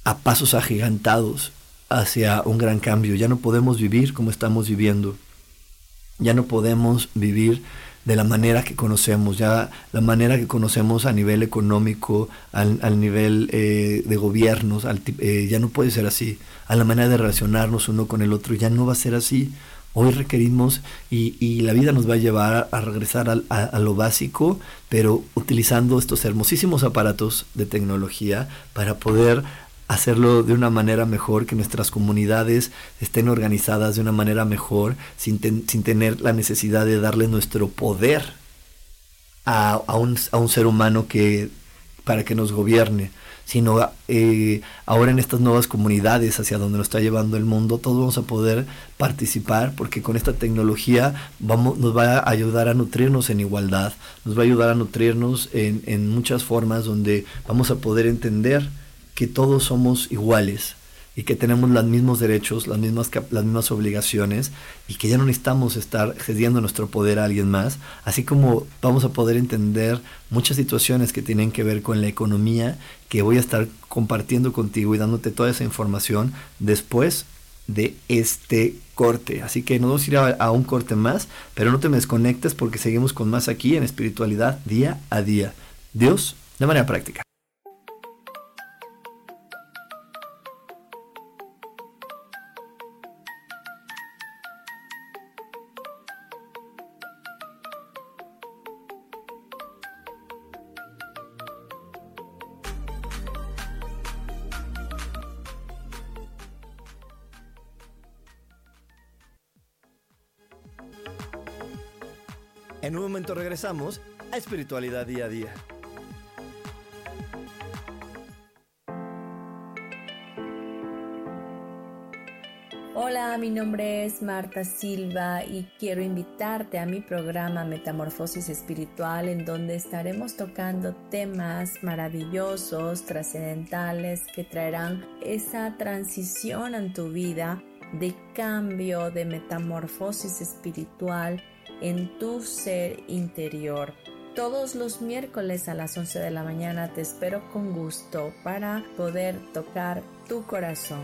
a pasos agigantados hacia un gran cambio. Ya no podemos vivir como estamos viviendo. Ya no podemos vivir de la manera que conocemos, ya la manera que conocemos a nivel económico, al, nivel eh, de gobiernos, eh, ya no puede ser así. A la manera de relacionarnos uno con el otro ya no va a ser así, Hoy requerimos y, la vida nos va a llevar a regresar a, lo básico, pero utilizando estos hermosísimos aparatos de tecnología para poder hacerlo de una manera mejor, que nuestras comunidades estén organizadas de una manera mejor, sin, sin tener la necesidad de darle nuestro poder a, un, a un ser humano que para que nos gobierne sino eh, ahora en estas nuevas comunidades hacia donde nos está llevando el mundo, todos vamos a poder participar porque con esta tecnología vamos, nos va a ayudar a nutrirnos en igualdad, nos va a ayudar a nutrirnos en, en muchas formas donde vamos a poder entender que todos somos iguales y que tenemos los mismos derechos, las mismas, las mismas obligaciones y que ya no necesitamos estar cediendo nuestro poder a alguien más, así como vamos a poder entender muchas situaciones que tienen que ver con la economía, que voy a estar compartiendo contigo y dándote toda esa información después de este corte. Así que nos vamos a ir a, un corte más, pero no te me desconectes porque seguimos con más aquí en espiritualidad día a día. Dios de manera práctica. Regresamos a Espiritualidad Día a Día. Hola, mi nombre es Marta Silva y quiero invitarte a mi programa Metamorfosis Espiritual en donde estaremos tocando temas maravillosos, trascendentales que traerán esa transición en tu vida de cambio, de metamorfosis espiritual en tu ser interior. Todos los miércoles a las 11 de la mañana te espero con gusto para poder tocar tu corazón.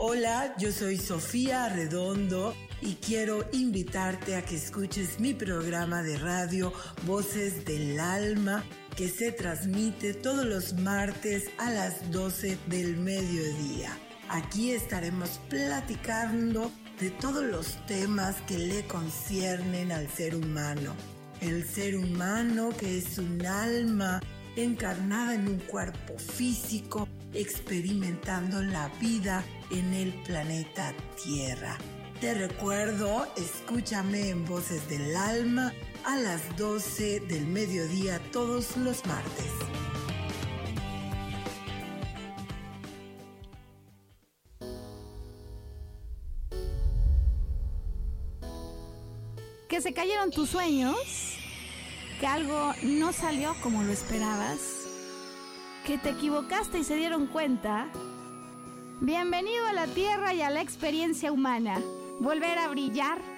Hola, yo soy Sofía Redondo y quiero invitarte a que escuches mi programa de radio Voces del Alma que se transmite todos los martes a las 12 del mediodía. Aquí estaremos platicando de todos los temas que le conciernen al ser humano. El ser humano que es un alma encarnada en un cuerpo físico, experimentando la vida en el planeta Tierra. Te recuerdo, escúchame en Voces del Alma a las 12 del mediodía todos los martes. Que se cayeron tus sueños, que algo no salió como lo esperabas, que te equivocaste y se dieron cuenta. Bienvenido a la Tierra y a la experiencia humana. Volver a brillar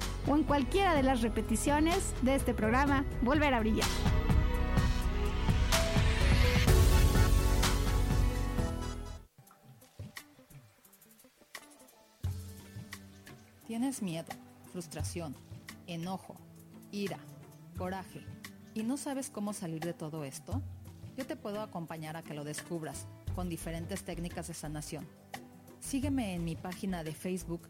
o en cualquiera de las repeticiones de este programa Volver a Brillar. ¿Tienes miedo, frustración, enojo, ira, coraje y no sabes cómo salir de todo esto? Yo te puedo acompañar a que lo descubras con diferentes técnicas de sanación. Sígueme en mi página de Facebook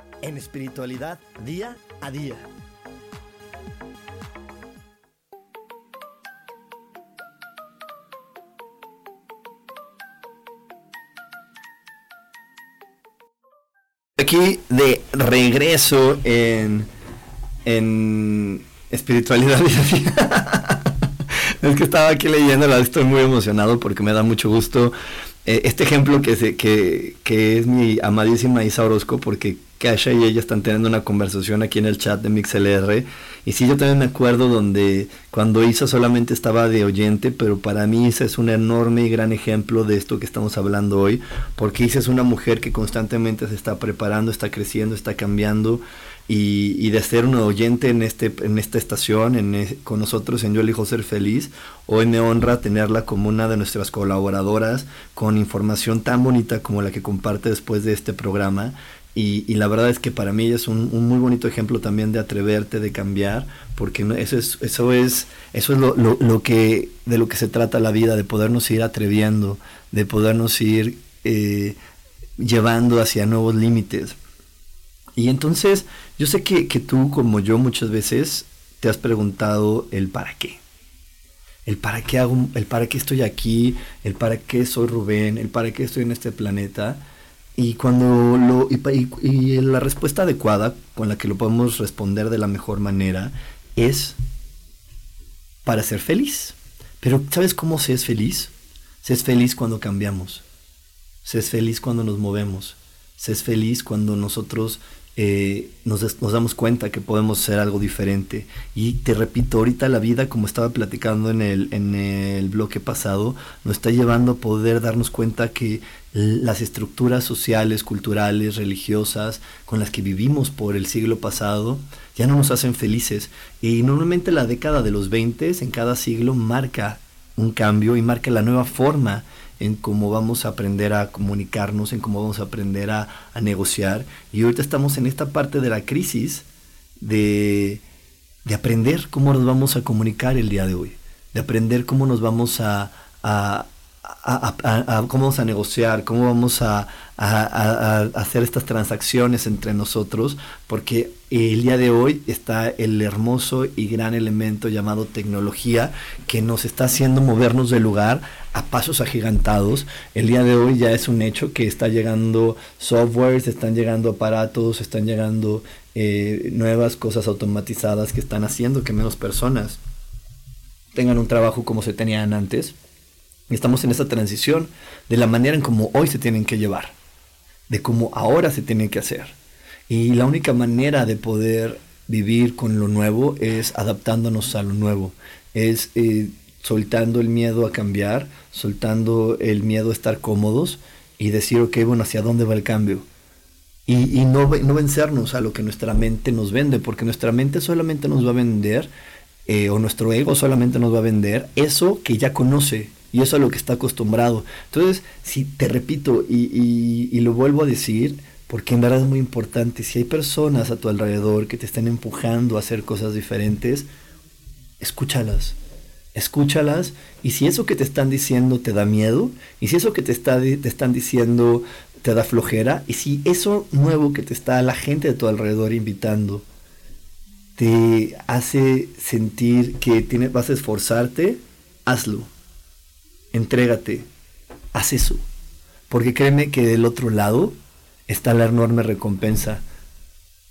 en espiritualidad día a día. Aquí de regreso en, en espiritualidad día a día. (laughs) Es que estaba aquí leyéndola, estoy muy emocionado porque me da mucho gusto eh, este ejemplo que, se, que, que es mi amadísima Isa Orozco, porque Kasha y ella están teniendo una conversación aquí en el chat de MixLR. Y sí, yo también me acuerdo donde cuando Isa solamente estaba de oyente, pero para mí Isa es un enorme y gran ejemplo de esto que estamos hablando hoy, porque Isa es una mujer que constantemente se está preparando, está creciendo, está cambiando y, de ser un oyente en, este, en esta estación, en, con nosotros en Yo elijo ser feliz. Hoy me honra tenerla como una de nuestras colaboradoras con información tan bonita como la que comparte después de este programa. Y, la verdad es que para mí es un, muy bonito ejemplo también de atreverte, de cambiar, porque eso es, eso es, eso es lo, lo, que, de lo que se trata la vida, de podernos ir atreviendo, de podernos ir eh, llevando hacia nuevos límites. Y entonces, yo sé que, tú, como yo, muchas veces te has preguntado el para qué. El para qué hago, el para qué estoy aquí, el para qué soy Rubén, el para qué estoy en este planeta. Y cuando lo y, y, la respuesta adecuada con la que lo podemos responder de la mejor manera es para ser feliz. Pero ¿sabes cómo se es feliz? Se es feliz cuando cambiamos. Se es feliz cuando nos movemos. Se es feliz cuando nosotros eh, nos, damos cuenta que podemos ser algo diferente. Y te repito, ahorita la vida, como estaba platicando en el, en el bloque pasado, nos está llevando a poder darnos cuenta que las estructuras sociales, culturales, religiosas con las que vivimos por el siglo pasado ya no nos hacen felices. Y normalmente la década de los 20 en cada siglo marca un cambio y marca la nueva forma en cómo vamos a aprender a comunicarnos, en cómo vamos a aprender a, negociar. Y ahorita estamos en esta parte de la crisis de, aprender cómo nos vamos a comunicar el día de hoy, de aprender cómo nos vamos a, cómo vamos a negociar, cómo vamos a, hacer estas transacciones entre nosotros, porque el día de hoy está el hermoso y gran elemento llamado tecnología que nos está haciendo movernos del lugar a pasos agigantados. El día de hoy ya es un hecho que está llegando softwares, están llegando aparatos, están llegando eh, nuevas cosas automatizadas que están haciendo que menos personas tengan un trabajo como se tenían antes. Estamos en esa transición de la manera en como hoy se tienen que llevar, de cómo ahora se tienen que hacer. Y la única manera de poder vivir con lo nuevo es adaptándonos a lo nuevo, es eh, soltando el miedo a cambiar, soltando el miedo a estar cómodos y decir, ok, bueno, ¿hacia dónde va el cambio? Y, no, no, vencernos a lo que nuestra mente nos vende, porque nuestra mente solamente nos va a vender, eh, o nuestro ego solamente nos va a vender eso que ya conoce, y eso a lo que está acostumbrado. Entonces, si te repito y, y lo vuelvo a decir, porque en verdad es muy importante, si hay personas a tu alrededor que te están empujando a hacer cosas diferentes, escúchalas escúchalas y si eso que te están diciendo te da miedo y si eso que te, está, te están diciendo te da flojera y si eso nuevo que te está la gente de tu alrededor invitando te hace sentir que tiene, vas a esforzarte, hazlo, entrégate, haz eso. Porque créeme que del otro lado está la enorme recompensa.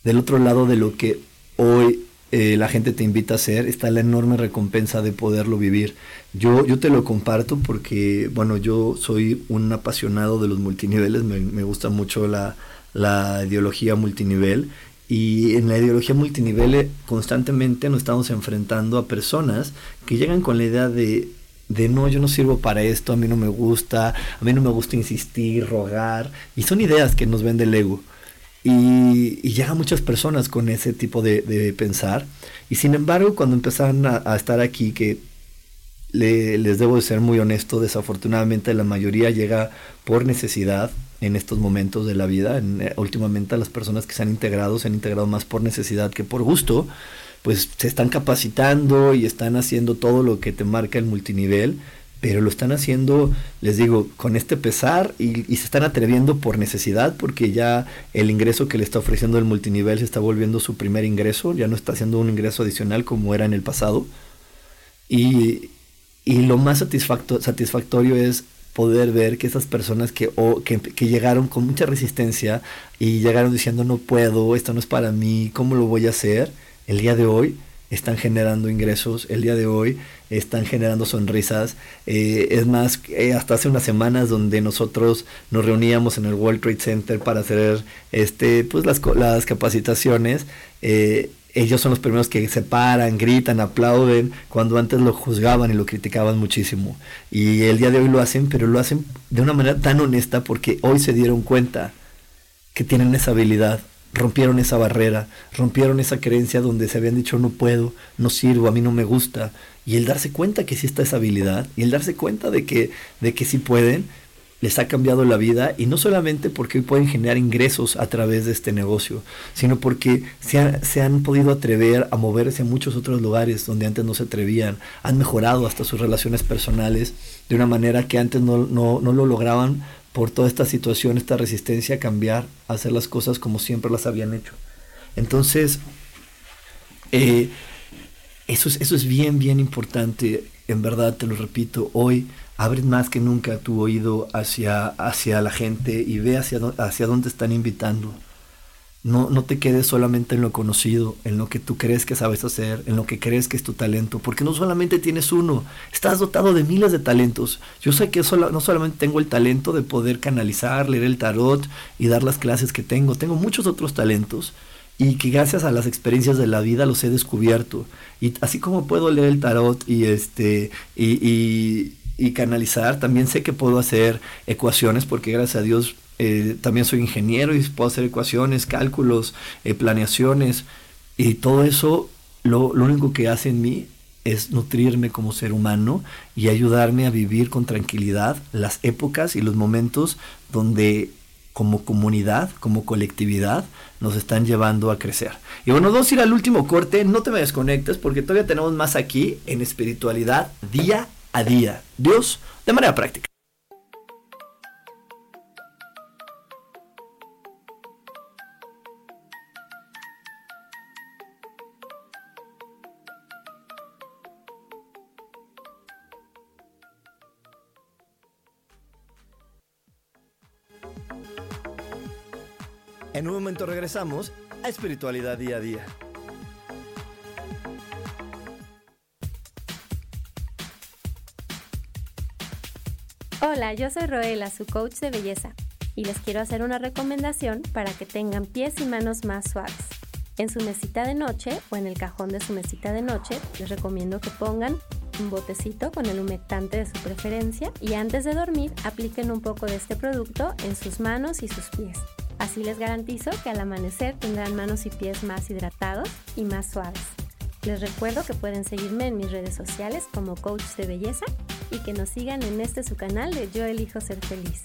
Del otro lado de lo que hoy eh, la gente te invita a hacer, está la enorme recompensa de poderlo vivir. Yo, yo te lo comparto porque, bueno, yo soy un apasionado de los multiniveles, me, me gusta mucho la, la, ideología multinivel y en la ideología multinivel constantemente nos estamos enfrentando a personas que llegan con la idea de de no, yo no sirvo para esto, a mí no me gusta, a mí no me gusta insistir, rogar, y son ideas que nos vende el ego. Y, y llegan muchas personas con ese tipo de, pensar. Y sin embargo, cuando empezaron a, estar aquí, que les debo de ser muy honesto, desafortunadamente la mayoría llega por necesidad en estos momentos de la vida. Eh, últimamente las personas que se han integrado se han integrado más por necesidad que por gusto, pues se están capacitando y están haciendo todo lo que te marca el multinivel pero lo están haciendo, les digo, con este pesar y, se están atreviendo por necesidad, porque ya el ingreso que le está ofreciendo el multinivel se está volviendo su primer ingreso, ya no está haciendo un ingreso adicional como era en el pasado. Y, lo más satisfactorio es poder ver que esas personas que, que, que, llegaron con mucha resistencia y llegaron diciendo no puedo, esto no es para mí, ¿cómo lo voy a hacer? El día de hoy están generando ingresos, el día de hoy están generando sonrisas. Eh, es más, eh, hasta hace unas semanas donde nosotros nos reuníamos en el World Trade Center para hacer este, pues las, las capacitaciones. Eh, ellos son los primeros que se paran, gritan, aplauden, cuando antes lo juzgaban y lo criticaban muchísimo. Y el día de hoy lo hacen, pero lo hacen de una manera tan honesta porque hoy se dieron cuenta que tienen esa habilidad rompieron esa barrera, rompieron esa creencia donde se habían dicho no puedo, no sirvo, a mí no me gusta. Y el darse cuenta que sí está esa habilidad y el darse cuenta de que, de que sí pueden, les ha cambiado la vida y no solamente porque hoy pueden generar ingresos a través de este negocio, sino porque se, se, han podido atrever a moverse a muchos otros lugares donde antes no se atrevían, han mejorado hasta sus relaciones personales de una manera que antes no, no, no lo lograban por toda esta situación, esta resistencia a cambiar, a hacer las cosas como siempre las habían hecho. Entonces, eh, eso, es, eso es bien, bien importante, en verdad, te lo repito, hoy abre más que nunca tu oído hacia, hacia la gente y ve hacia, hacia dónde están invitando. No, no te quedes solamente en lo conocido, en lo que tú crees que sabes hacer, en lo que crees que es tu talento, porque no solamente tienes uno, estás dotado de miles de talentos. Yo sé que no solamente tengo el talento de poder canalizar, leer el tarot y dar las clases que tengo, tengo muchos otros talentos y que gracias a las experiencias de la vida los he descubierto. Y así como puedo leer el tarot y este y, y canalizar, también sé que puedo hacer ecuaciones porque gracias a Dios eh, también soy ingeniero y puedo hacer ecuaciones, cálculos, eh, planeaciones. Y todo eso lo, lo único que hace en mí es nutrirme como ser humano y ayudarme a vivir con tranquilidad las épocas y los momentos donde como comunidad, como colectividad, nos están llevando a crecer. Y bueno, vamos a ir al último corte, no te me desconectes porque todavía tenemos más aquí en espiritualidad día a día. Dios de manera práctica. En un momento regresamos a Espiritualidad Día a Día. Hola, yo soy Roela, su coach de belleza, y les quiero hacer una recomendación para que tengan pies y manos más suaves. En su mesita de noche o en el cajón de su mesita de noche, les recomiendo que pongan un botecito con el humectante de su preferencia y antes de dormir apliquen un poco de este producto en sus manos y sus pies. Así les garantizo que al amanecer tendrán manos y pies más hidratados y más suaves. Les recuerdo que pueden seguirme en mis redes sociales como coach de belleza y que nos sigan en este su canal de Yo elijo ser feliz.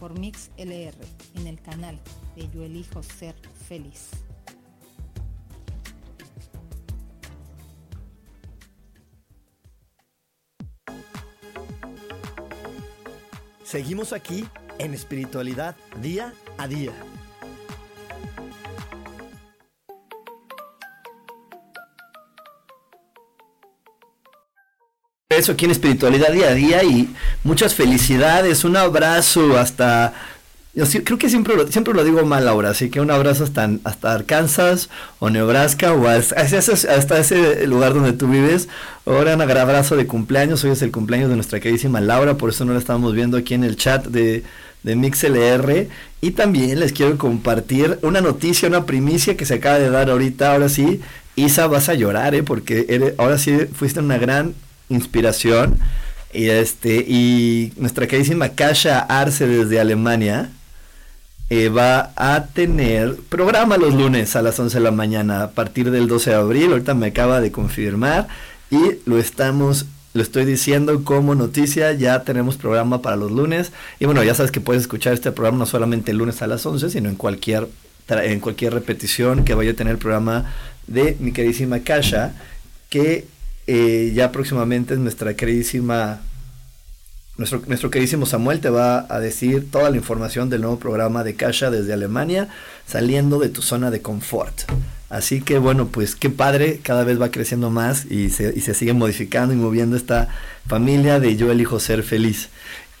por Mix LR en el canal de Yo Elijo Ser Feliz. Seguimos aquí en espiritualidad día a día. Eso aquí en espiritualidad día a día y muchas felicidades, un abrazo hasta yo creo que siempre lo, siempre lo digo mal ahora, así que un abrazo hasta, hasta Arkansas o Nebraska o hasta, ese lugar donde tú vives. Ahora un abrazo de cumpleaños, hoy es el cumpleaños de nuestra queridísima Laura, por eso no la estamos viendo aquí en el chat de, de MixLR. Y también les quiero compartir una noticia, una primicia que se acaba de dar ahorita, ahora sí. Isa, vas a llorar, ¿eh? porque ahora sí fuiste una gran inspiración. Y este, y nuestra queridísima Kasha Arce desde Alemania eh, va a tener programa los lunes a las 11 de la mañana a partir del 12 de abril. Ahorita me acaba de confirmar y lo estamos, lo estoy diciendo como noticia. Ya tenemos programa para los lunes. Y bueno, ya sabes que puedes escuchar este programa no solamente el lunes a las 11, sino en cualquier, en cualquier repetición que vaya a tener el programa de mi queridísima Kasha, que eh, ya próximamente es nuestra queridísima nuestro, queridísimo Samuel te va a decir toda la información del nuevo programa de Kasha desde Alemania, saliendo de tu zona de confort. Así que bueno, pues qué padre, cada vez va creciendo más y se, y se sigue modificando y moviendo esta familia de Yo elijo ser feliz.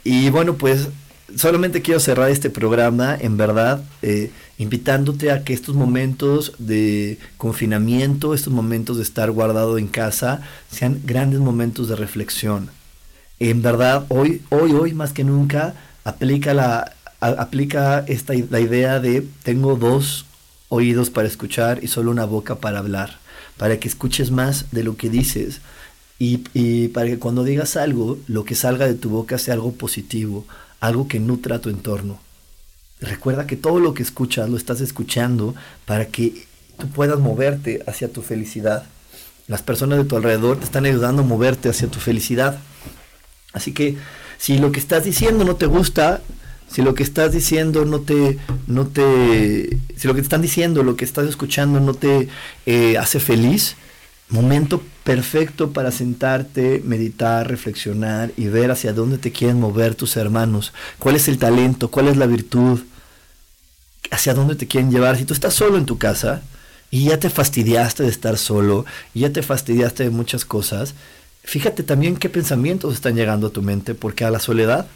Y bueno, pues solamente quiero cerrar este programa, en verdad, eh, invitándote a que estos momentos de confinamiento, estos momentos de estar guardado en casa, sean grandes momentos de reflexión. En verdad hoy, hoy, hoy más que nunca aplica la aplica esta la idea de tengo dos oídos para escuchar y solo una boca para hablar, para que escuches más de lo que dices y, y para que cuando digas algo, lo que salga de tu boca sea algo positivo, algo que nutra tu entorno. Recuerda que todo lo que escuchas lo estás escuchando para que tú puedas moverte hacia tu felicidad. Las personas de tu alrededor te están ayudando a moverte hacia tu felicidad. Así que si lo que estás diciendo no te gusta, si lo que estás diciendo no te, no te, si lo que te están diciendo, lo que estás escuchando no te eh, hace feliz, momento perfecto para sentarte, meditar, reflexionar y ver hacia dónde te quieren mover tus hermanos, cuál es el talento, cuál es la virtud, hacia dónde te quieren llevar. Si tú estás solo en tu casa y ya te fastidiaste de estar solo, y ya te fastidiaste de muchas cosas, Fíjate también qué pensamientos están llegando a tu mente, porque a la soledad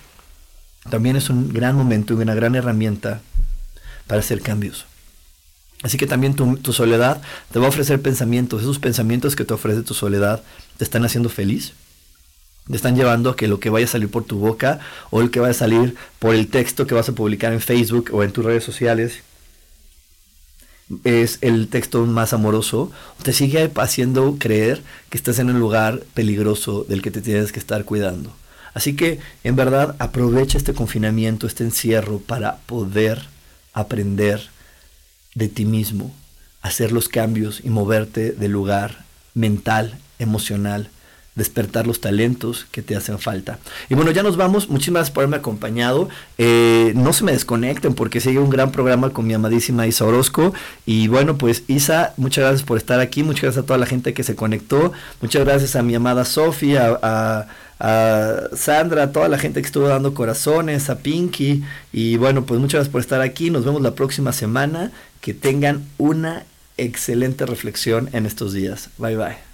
también es un gran momento y una gran herramienta para hacer cambios. Así que también tu, soledad te va a ofrecer pensamientos. Esos pensamientos que te ofrece tu soledad te están haciendo feliz. Te están llevando a que lo que vaya a salir por tu boca o el que vaya a salir por el texto que vas a publicar en Facebook o en tus redes sociales es el texto más amoroso, te sigue haciendo creer que estás en un lugar peligroso del que te tienes que estar cuidando. Así que, en verdad, aprovecha este confinamiento, este encierro, para poder aprender de ti mismo, hacer los cambios y moverte del lugar mental, emocional, despertar los talentos que te hacen falta. Y bueno, ya nos vamos. Muchísimas gracias por haberme acompañado. Eh, no se me desconecten porque sigue un gran programa con mi amadísima Isa Orozco. Y bueno, pues Isa, muchas gracias por estar aquí. Muchas gracias a toda la gente que se conectó. Muchas gracias a mi amada Sofía, a, Sandra, a toda la gente que estuvo dando corazones, a Pinky. Y bueno, pues muchas gracias por estar aquí. Nos vemos la próxima semana. Que tengan una excelente reflexión en estos días. Bye bye.